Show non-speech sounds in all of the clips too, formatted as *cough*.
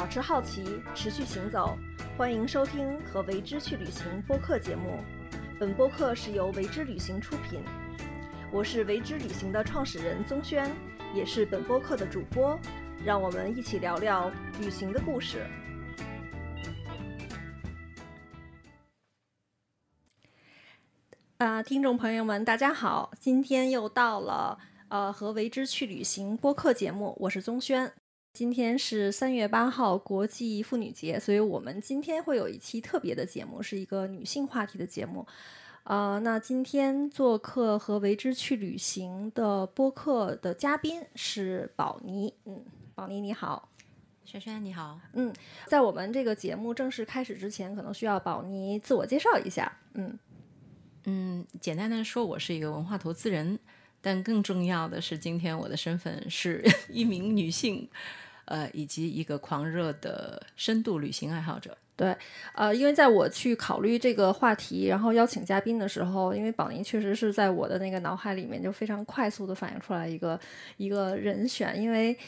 保持好奇，持续行走。欢迎收听《和为之去旅行》播客节目。本播客是由为之旅行出品。我是为之旅行的创始人宗轩，也是本播客的主播。让我们一起聊聊旅行的故事。啊，听众朋友们，大家好！今天又到了呃和为之去旅行播客节目，我是宗轩。今天是三月八号，国际妇女节，所以我们今天会有一期特别的节目，是一个女性话题的节目。呃，那今天做客和为之去旅行的播客的嘉宾是宝妮。嗯，宝妮你好，轩轩你好。嗯，在我们这个节目正式开始之前，可能需要宝妮自我介绍一下。嗯嗯，简单的说，我是一个文化投资人，但更重要的是，今天我的身份是 *laughs* 一名女性。呃，以及一个狂热的深度旅行爱好者。对，呃，因为在我去考虑这个话题，然后邀请嘉宾的时候，因为宝宁确实是在我的那个脑海里面就非常快速的反映出来一个一个人选，因为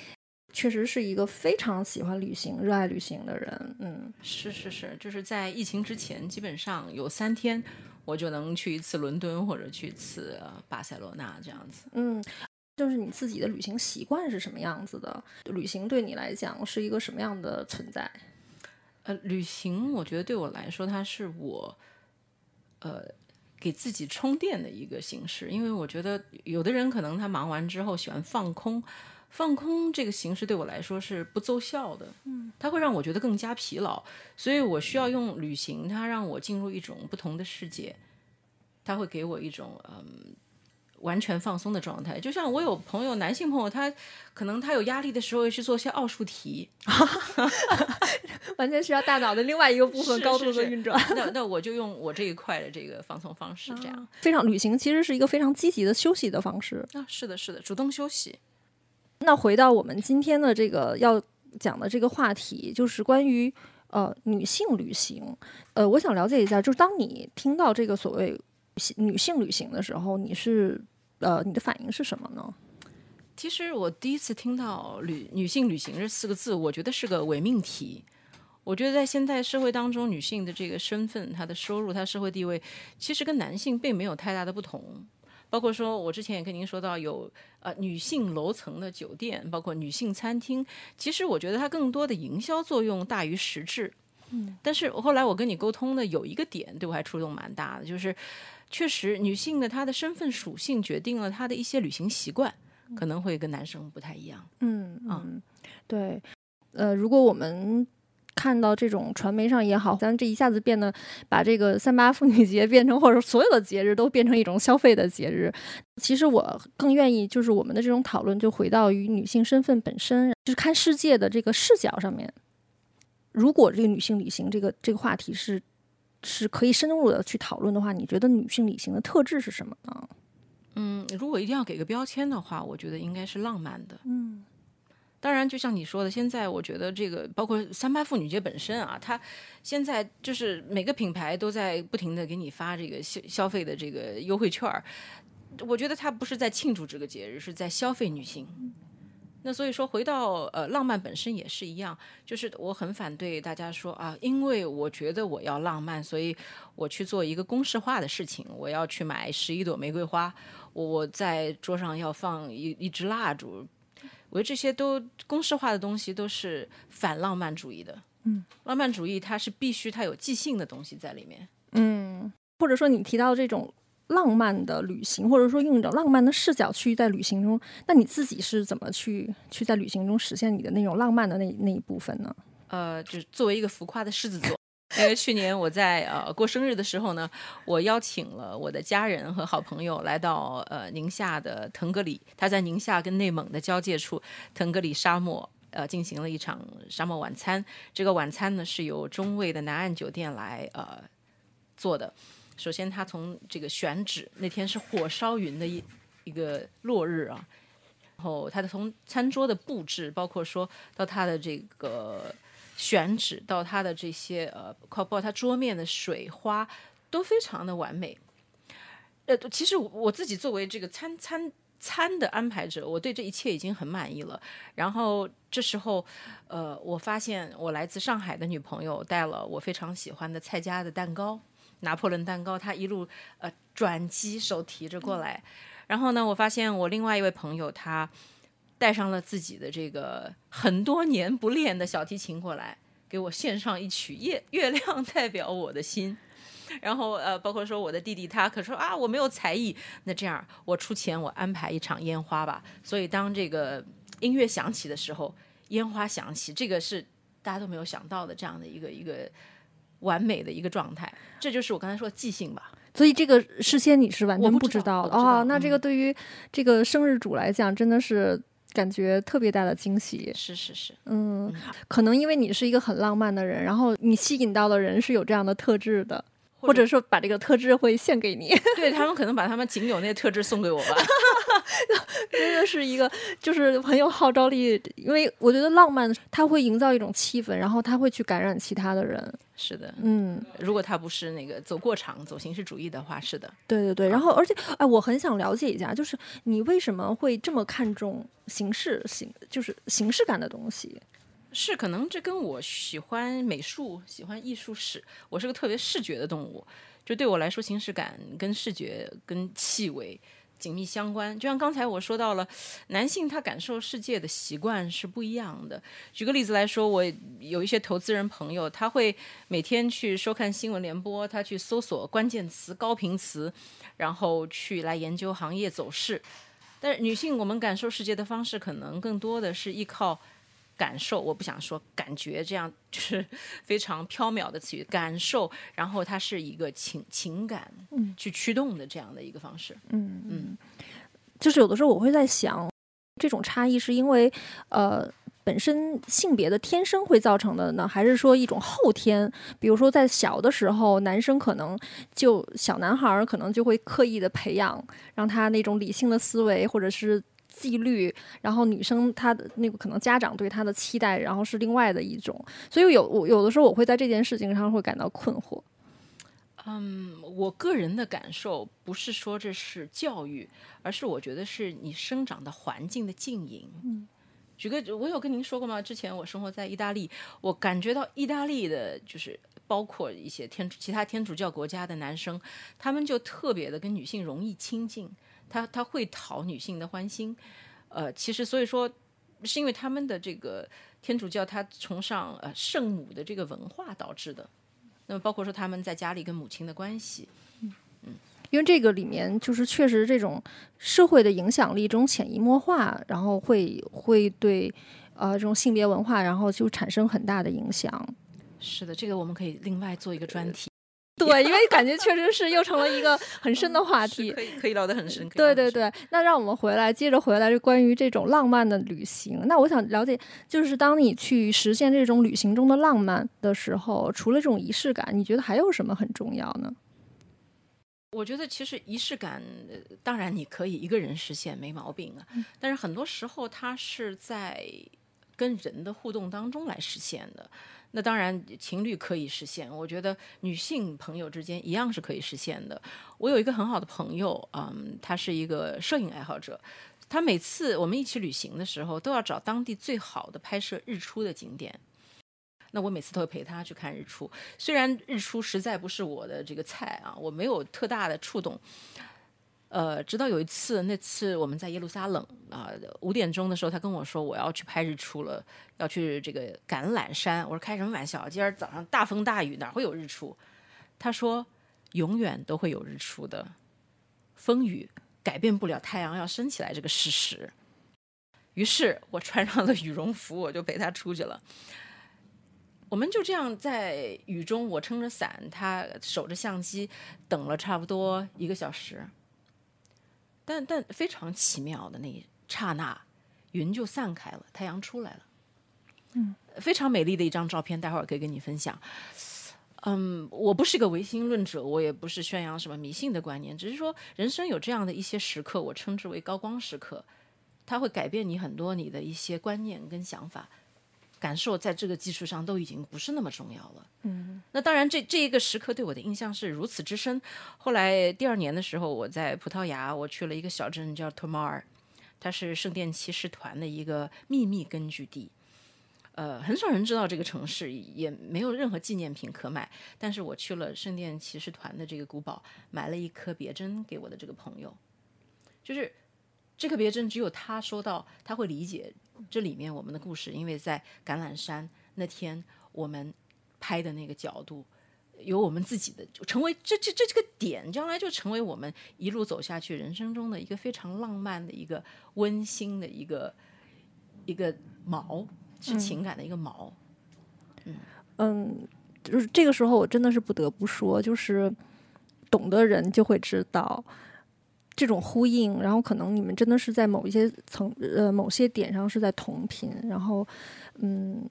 确实是一个非常喜欢旅行、热爱旅行的人。嗯，是是是，就是在疫情之前，基本上有三天我就能去一次伦敦或者去一次巴塞罗那这样子。嗯。就是你自己的旅行习惯是什么样子的？旅行对你来讲是一个什么样的存在？呃，旅行我觉得对我来说，它是我呃给自己充电的一个形式。因为我觉得有的人可能他忙完之后喜欢放空，放空这个形式对我来说是不奏效的。嗯，它会让我觉得更加疲劳，所以我需要用旅行，它让我进入一种不同的世界，它会给我一种嗯。完全放松的状态，就像我有朋友，男性朋友，他可能他有压力的时候去做些奥数题，*laughs* *laughs* 完全需要大脑的另外一个部分高度的运转。那 *laughs* 那我就用我这一块的这个放松方式，这样非常旅行其实是一个非常积极的休息的方式啊，是的，是的，主动休息。那回到我们今天的这个要讲的这个话题，就是关于呃女性旅行。呃，我想了解一下，就是当你听到这个所谓女性旅行的时候，你是。呃，你的反应是什么呢？其实我第一次听到“旅女性旅行”这四个字，我觉得是个伪命题。我觉得在现代社会当中，女性的这个身份、她的收入、她社会地位，其实跟男性并没有太大的不同。包括说，我之前也跟您说到，有呃女性楼层的酒店，包括女性餐厅。其实我觉得它更多的营销作用大于实质。嗯，但是后来我跟你沟通的有一个点，对我还触动蛮大的，就是。确实，女性的她的身份属性决定了她的一些旅行习惯，可能会跟男生不太一样。嗯嗯，对。呃，如果我们看到这种传媒上也好，咱这一下子变得把这个三八妇女节变成，或者所有的节日都变成一种消费的节日，其实我更愿意就是我们的这种讨论就回到于女性身份本身，就是看世界的这个视角上面。如果这个女性旅行这个这个话题是。是可以深入的去讨论的话，你觉得女性旅行的特质是什么呢？嗯，如果一定要给个标签的话，我觉得应该是浪漫的。嗯，当然，就像你说的，现在我觉得这个包括三八妇女节本身啊，它现在就是每个品牌都在不停的给你发这个消消费的这个优惠券儿，我觉得它不是在庆祝这个节日，是在消费女性。那所以说，回到呃浪漫本身也是一样，就是我很反对大家说啊，因为我觉得我要浪漫，所以我去做一个公式化的事情，我要去买十一朵玫瑰花，我在桌上要放一一支蜡烛，我觉得这些都公式化的东西都是反浪漫主义的。嗯，浪漫主义它是必须它有即兴的东西在里面。嗯，或者说你提到这种。浪漫的旅行，或者说用一种浪漫的视角去在旅行中，那你自己是怎么去去在旅行中实现你的那种浪漫的那那一部分呢？呃，就是作为一个浮夸的狮子座，因为去年我在呃过生日的时候呢，我邀请了我的家人和好朋友来到呃宁夏的腾格里，他在宁夏跟内蒙的交界处，腾格里沙漠呃进行了一场沙漠晚餐。这个晚餐呢是由中卫的南岸酒店来呃做的。首先，他从这个选址，那天是火烧云的一一个落日啊。然后，他的从餐桌的布置，包括说到他的这个选址，到他的这些呃，包括他桌面的水花，都非常的完美。呃，其实我自己作为这个餐餐餐的安排者，我对这一切已经很满意了。然后这时候，呃，我发现我来自上海的女朋友带了我非常喜欢的蔡家的蛋糕，拿破仑蛋糕，她一路呃转机手提着过来。然后呢，我发现我另外一位朋友他带上了自己的这个很多年不练的小提琴过来，给我献上一曲《月月亮代表我的心》。然后呃，包括说我的弟弟他可说啊，我没有才艺，那这样我出钱，我安排一场烟花吧。所以当这个音乐响起的时候，烟花响起，这个是大家都没有想到的这样的一个一个完美的一个状态。这就是我刚才说的即兴吧。所以这个事先你是完全不知道的哦。那这个对于这个生日主来讲，真的是感觉特别大的惊喜。是是是，嗯，可能因为你是一个很浪漫的人，然后你吸引到的人是有这样的特质的。或者说把这个特质会献给你，对他们可能把他们仅有那些特质送给我吧，*laughs* 真的是一个就是很有号召力，因为我觉得浪漫它会营造一种气氛，然后它会去感染其他的人。是的，嗯，如果他不是那个走过场、走形式主义的话，是的，对对对。然后而且哎，我很想了解一下，就是你为什么会这么看重形式形，就是形式感的东西？是，可能这跟我喜欢美术、喜欢艺术史，我是个特别视觉的动物。就对我来说，形式感跟视觉、跟气味紧密相关。就像刚才我说到了，男性他感受世界的习惯是不一样的。举个例子来说，我有一些投资人朋友，他会每天去收看新闻联播，他去搜索关键词、高频词，然后去来研究行业走势。但是女性，我们感受世界的方式可能更多的是依靠。感受，我不想说感觉，这样就是 *laughs* 非常缥缈的词语。感受，然后它是一个情情感，嗯，去驱动的这样的一个方式。嗯嗯，就是有的时候我会在想，这种差异是因为呃本身性别的天生会造成的呢，还是说一种后天？比如说在小的时候，男生可能就小男孩儿可能就会刻意的培养，让他那种理性的思维，或者是。纪律，然后女生她的那个可能家长对她的期待，然后是另外的一种，所以有我有的时候我会在这件事情上会感到困惑。嗯，我个人的感受不是说这是教育，而是我觉得是你生长的环境的浸淫。嗯，举个我有跟您说过吗？之前我生活在意大利，我感觉到意大利的就是包括一些天其他天主教国家的男生，他们就特别的跟女性容易亲近。他他会讨女性的欢心，呃，其实所以说是因为他们的这个天主教他崇尚呃圣母的这个文化导致的，那么包括说他们在家里跟母亲的关系，嗯嗯，因为这个里面就是确实这种社会的影响力，这种潜移默化，然后会会对呃这种性别文化，然后就产生很大的影响。是的，这个我们可以另外做一个专题。对，因为感觉确实是又成了一个很深的话题，可以可以聊得很深。对对对，那让我们回来接着回来，就关于这种浪漫的旅行。那我想了解，就是当你去实现这种旅行中的浪漫的时候，除了这种仪式感，你觉得还有什么很重要呢？我觉得其实仪式感，当然你可以一个人实现，没毛病啊。但是很多时候，它是在跟人的互动当中来实现的。那当然，情侣可以实现。我觉得女性朋友之间一样是可以实现的。我有一个很好的朋友，嗯，他是一个摄影爱好者。他每次我们一起旅行的时候，都要找当地最好的拍摄日出的景点。那我每次都会陪他去看日出。虽然日出实在不是我的这个菜啊，我没有特大的触动。呃，直到有一次，那次我们在耶路撒冷啊，五点钟的时候，他跟我说我要去拍日出了，要去这个橄榄山。我说开什么玩笑？今儿早上大风大雨，哪会有日出？他说永远都会有日出的，风雨改变不了太阳要升起来这个事实。于是我穿上了羽绒服，我就陪他出去了。我们就这样在雨中，我撑着伞，他守着相机，等了差不多一个小时。但但非常奇妙的那一刹那，云就散开了，太阳出来了。嗯，非常美丽的一张照片，待会儿可以跟你分享。嗯，我不是个唯心论者，我也不是宣扬什么迷信的观念，只是说人生有这样的一些时刻，我称之为高光时刻，它会改变你很多你的一些观念跟想法。感受在这个基础上都已经不是那么重要了。嗯，那当然，这这一个时刻对我的印象是如此之深。后来第二年的时候，我在葡萄牙，我去了一个小镇叫 Tomar，它是圣殿骑士团的一个秘密根据地。呃，很少人知道这个城市，也没有任何纪念品可买。但是我去了圣殿骑士团的这个古堡，买了一颗别针给我的这个朋友。就是这颗别针，只有他收到，他会理解这里面我们的故事，因为在橄榄山那天我们拍的那个角度，有我们自己的，就成为这这这这个点，将来就成为我们一路走下去人生中的一个非常浪漫的一个温馨的一个一个锚。是情感的一个锚，嗯，就是这个时候，我真的是不得不说，就是懂的人就会知道这种呼应，然后可能你们真的是在某一些层呃某些点上是在同频，然后嗯，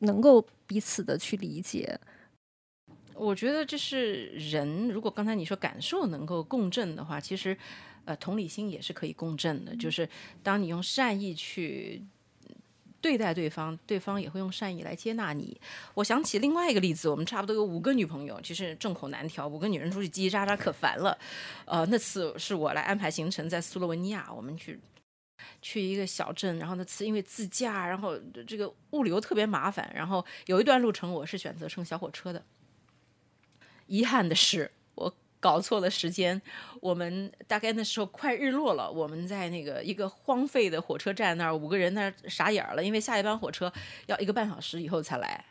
能够彼此的去理解。我觉得这是人，如果刚才你说感受能够共振的话，其实呃同理心也是可以共振的，就是当你用善意去。对待对方，对方也会用善意来接纳你。我想起另外一个例子，我们差不多有五个女朋友，其实众口难调，五个女人出去叽叽喳喳可烦了。呃，那次是我来安排行程，在斯洛文尼亚，我们去去一个小镇，然后那次因为自驾，然后这个物流特别麻烦，然后有一段路程我是选择乘小火车的。遗憾的是。搞错了时间，我们大概那时候快日落了，我们在那个一个荒废的火车站那儿，五个人那儿傻眼了，因为下一班火车要一个半小时以后才来。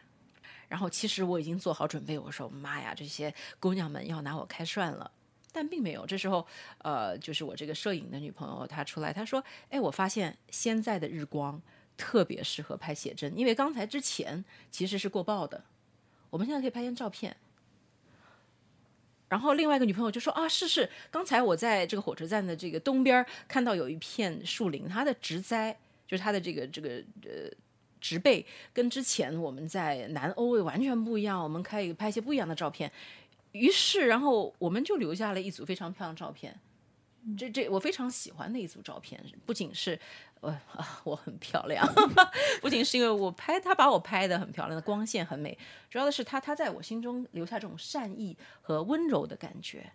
然后其实我已经做好准备，我说妈呀，这些姑娘们要拿我开涮了，但并没有。这时候，呃，就是我这个摄影的女朋友她出来，她说：“哎，我发现现在的日光特别适合拍写真，因为刚才之前其实是过曝的，我们现在可以拍张照片。”然后另外一个女朋友就说啊，是是，刚才我在这个火车站的这个东边看到有一片树林，它的植栽就是它的这个这个呃植被，跟之前我们在南欧完全不一样，我们可以拍一些不一样的照片。于是，然后我们就留下了一组非常漂亮的照片。这这我非常喜欢的一组照片，不仅是呃我很漂亮，*laughs* 不仅是因为我拍他把我拍的很漂亮的光线很美，主要的是他他在我心中留下这种善意和温柔的感觉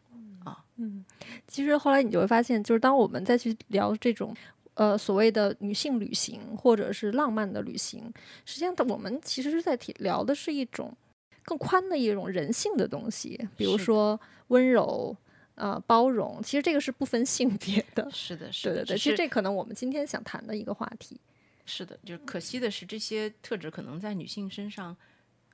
啊嗯，其实后来你就会发现，就是当我们再去聊这种呃所谓的女性旅行或者是浪漫的旅行，实际上我们其实是在提聊的是一种更宽的一种人性的东西，比如说温柔。呃，包容，其实这个是不分性别的。是的，是的，对对对。其实这可能我们今天想谈的一个话题。是的，就是可惜的是，这些特质可能在女性身上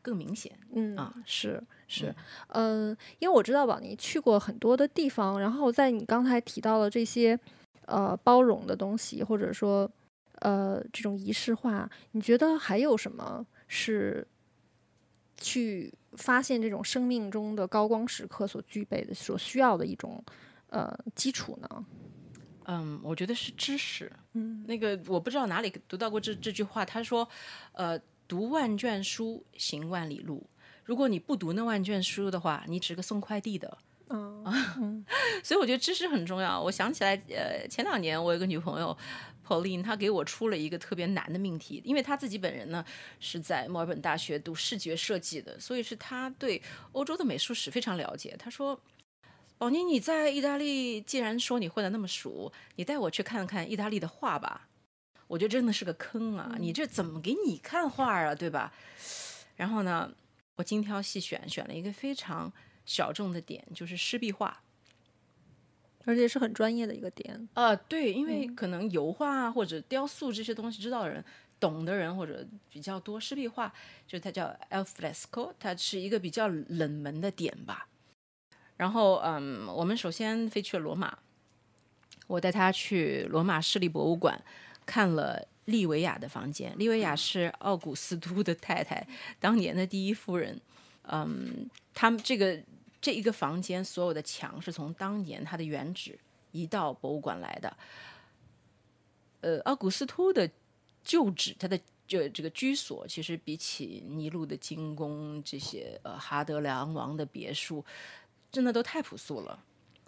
更明显。嗯啊，是是，嗯，因为我知道宝妮去过很多的地方，然后在你刚才提到了这些呃包容的东西，或者说呃这种仪式化，你觉得还有什么是？去发现这种生命中的高光时刻所具备的、所需要的一种呃基础呢？嗯，我觉得是知识。嗯，那个我不知道哪里读到过这这句话，他说：“呃，读万卷书，行万里路。如果你不读那万卷书的话，你只是个送快递的。”嗯，*laughs* 所以我觉得知识很重要。我想起来，呃，前两年我有个女朋友。Pauline，他给我出了一个特别难的命题，因为他自己本人呢是在墨尔本大学读视觉设计的，所以是他对欧洲的美术史非常了解。他说：“宝妮，你在意大利，既然说你混得那么熟，你带我去看看意大利的画吧。”我觉得真的是个坑啊！你这怎么给你看画啊，对吧？然后呢，我精挑细选，选了一个非常小众的点，就是湿壁画。而且是很专业的一个点啊，对，因为可能油画或者雕塑这些东西知道的人、懂的人或者比较多。湿壁画就是它叫 al fresco，它是一个比较冷门的点吧。然后，嗯，我们首先飞去了罗马，我带他去罗马市立博物馆看了利维亚的房间。利维亚是奥古斯都的太太，当年的第一夫人。嗯，他们这个。这一个房间所有的墙是从当年它的原址移到博物馆来的。呃，奥古斯托的旧址，他的这这个居所，其实比起尼禄的金宫这些呃哈德良王的别墅，真的都太朴素了。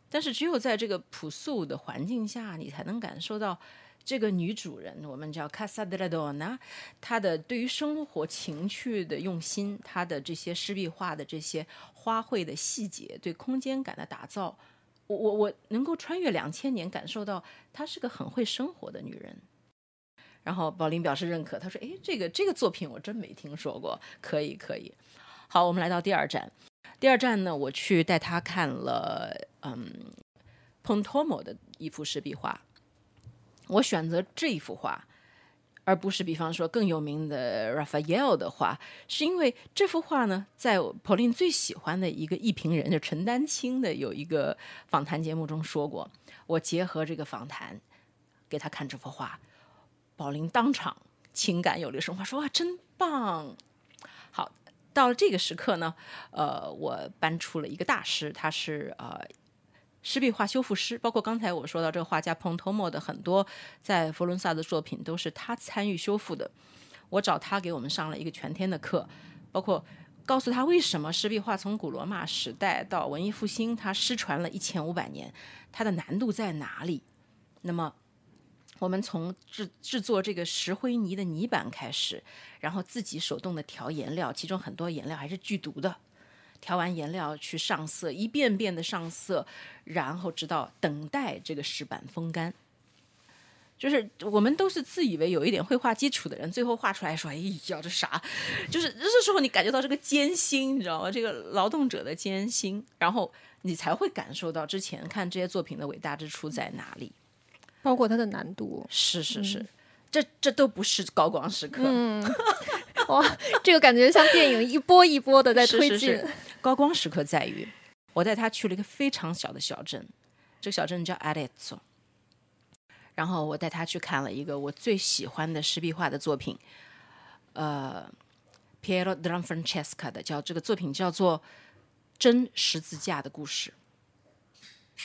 但是只有在这个朴素的环境下，你才能感受到。这个女主人，我们叫 Casa de la Dona，她的对于生活情趣的用心，她的这些湿壁画的这些花卉的细节，对空间感的打造，我我我能够穿越两千年，感受到她是个很会生活的女人。然后宝林表示认可，他说：“诶，这个这个作品我真没听说过，可以可以。”好，我们来到第二站。第二站呢，我去带他看了嗯 p o n t o m o 的一幅湿壁画。我选择这一幅画，而不是比方说更有名的 Raphael 的画，是因为这幅画呢，在 Pauline 最喜欢的一个艺评人就陈丹青的有一个访谈节目中说过。我结合这个访谈给他看这幅画，宝林当场情感有了升华，说哇真棒。好，到了这个时刻呢，呃，我搬出了一个大师，他是呃。湿壁画修复师，包括刚才我说到这个画家 Pontomo 的很多在佛伦萨的作品，都是他参与修复的。我找他给我们上了一个全天的课，包括告诉他为什么湿壁画从古罗马时代到文艺复兴，它失传了一千五百年，它的难度在哪里？那么，我们从制制作这个石灰泥的泥板开始，然后自己手动的调颜料，其中很多颜料还是剧毒的。调完颜料去上色，一遍遍的上色，然后直到等待这个石板风干。就是我们都是自以为有一点绘画基础的人，最后画出来说：“哎呀，这啥？”就是这时候你感觉到这个艰辛，你知道吗？这个劳动者的艰辛，然后你才会感受到之前看这些作品的伟大之处在哪里，包括它的难度。是是是，这这都不是高光时刻。嗯，*laughs* 哇，*laughs* 这个感觉像电影一波一波的在推进。是是是高光时刻在于，我带他去了一个非常小的小镇，这个小镇叫 Arezzo。然后我带他去看了一个我最喜欢的石壁画的作品，呃，Piero della Francesca 的，叫这个作品叫做《真十字架的故事》。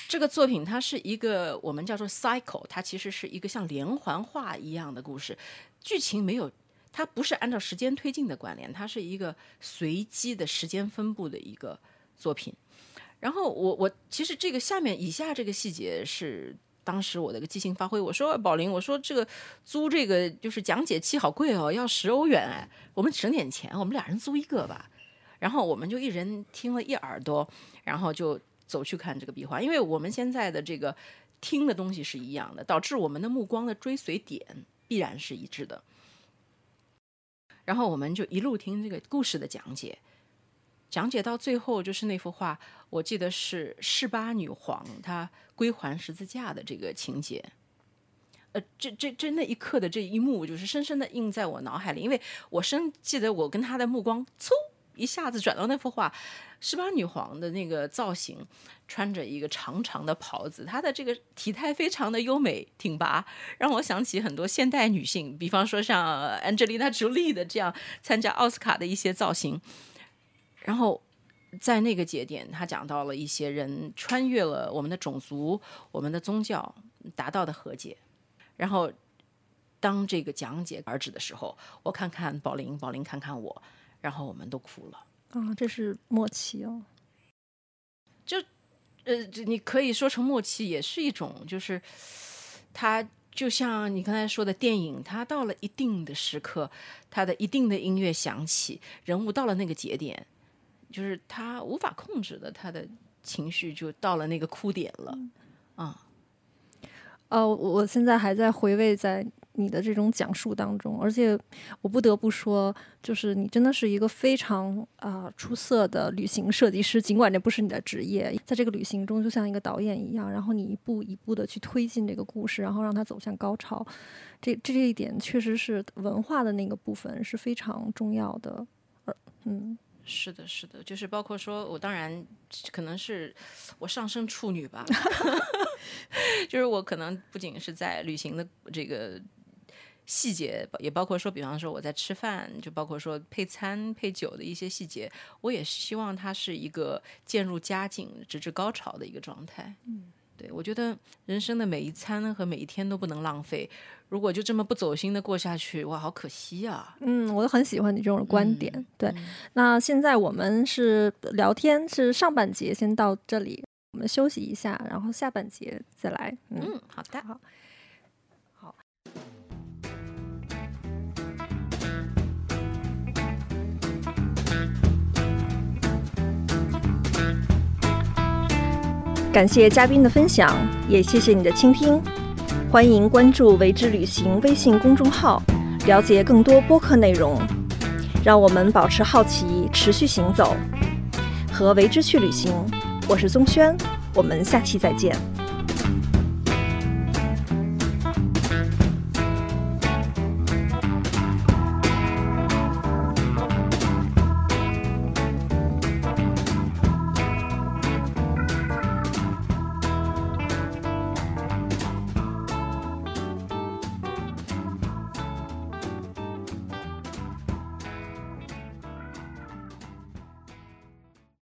这个作品它是一个我们叫做 cycle，它其实是一个像连环画一样的故事，剧情没有。它不是按照时间推进的关联，它是一个随机的时间分布的一个作品。然后我我其实这个下面以下这个细节是当时我的一个即兴发挥。我说宝林，我说这个租这个就是讲解器好贵哦，要十欧元哎，我们省点钱，我们俩人租一个吧。然后我们就一人听了一耳朵，然后就走去看这个壁画。因为我们现在的这个听的东西是一样的，导致我们的目光的追随点必然是一致的。然后我们就一路听这个故事的讲解，讲解到最后就是那幅画，我记得是示巴女皇她归还十字架的这个情节。呃，这这这那一刻的这一幕，就是深深的印在我脑海里，因为我深记得我跟他的目光嗖。一下子转到那幅画，十八女皇的那个造型，穿着一个长长的袍子，她的这个体态非常的优美挺拔，让我想起很多现代女性，比方说像 Angelina Jolie 的这样参加奥斯卡的一些造型。然后在那个节点，他讲到了一些人穿越了我们的种族、我们的宗教，达到的和解。然后当这个讲解而止的时候，我看看宝林，宝林看看我。然后我们都哭了啊！这是默契哦，就呃，你可以说成默契，也是一种，就是它就像你刚才说的电影，它到了一定的时刻，它的一定的音乐响起，人物到了那个节点，就是他无法控制的，他的情绪就到了那个哭点了啊。呃，我现在还在回味在。你的这种讲述当中，而且我不得不说，就是你真的是一个非常啊出色的旅行设计师。尽管这不是你的职业，在这个旅行中就像一个导演一样，然后你一步一步的去推进这个故事，然后让它走向高潮。这这一点确实是文化的那个部分是非常重要的。嗯，是的，是的，就是包括说我当然可能是我上升处女吧，*laughs* 就是我可能不仅是在旅行的这个。细节也包括说，比方说我在吃饭，就包括说配餐配酒的一些细节，我也希望它是一个渐入佳境、直至高潮的一个状态。嗯，对我觉得人生的每一餐和每一天都不能浪费，如果就这么不走心的过下去，哇，好可惜啊！嗯，我很喜欢你这种观点。对，那现在我们是聊天，是上半节先到这里，我们休息一下，然后下半节再来。嗯，好的，好。感谢嘉宾的分享，也谢谢你的倾听。欢迎关注“为之旅行”微信公众号，了解更多播客内容。让我们保持好奇，持续行走，和为之去旅行。我是宗轩，我们下期再见。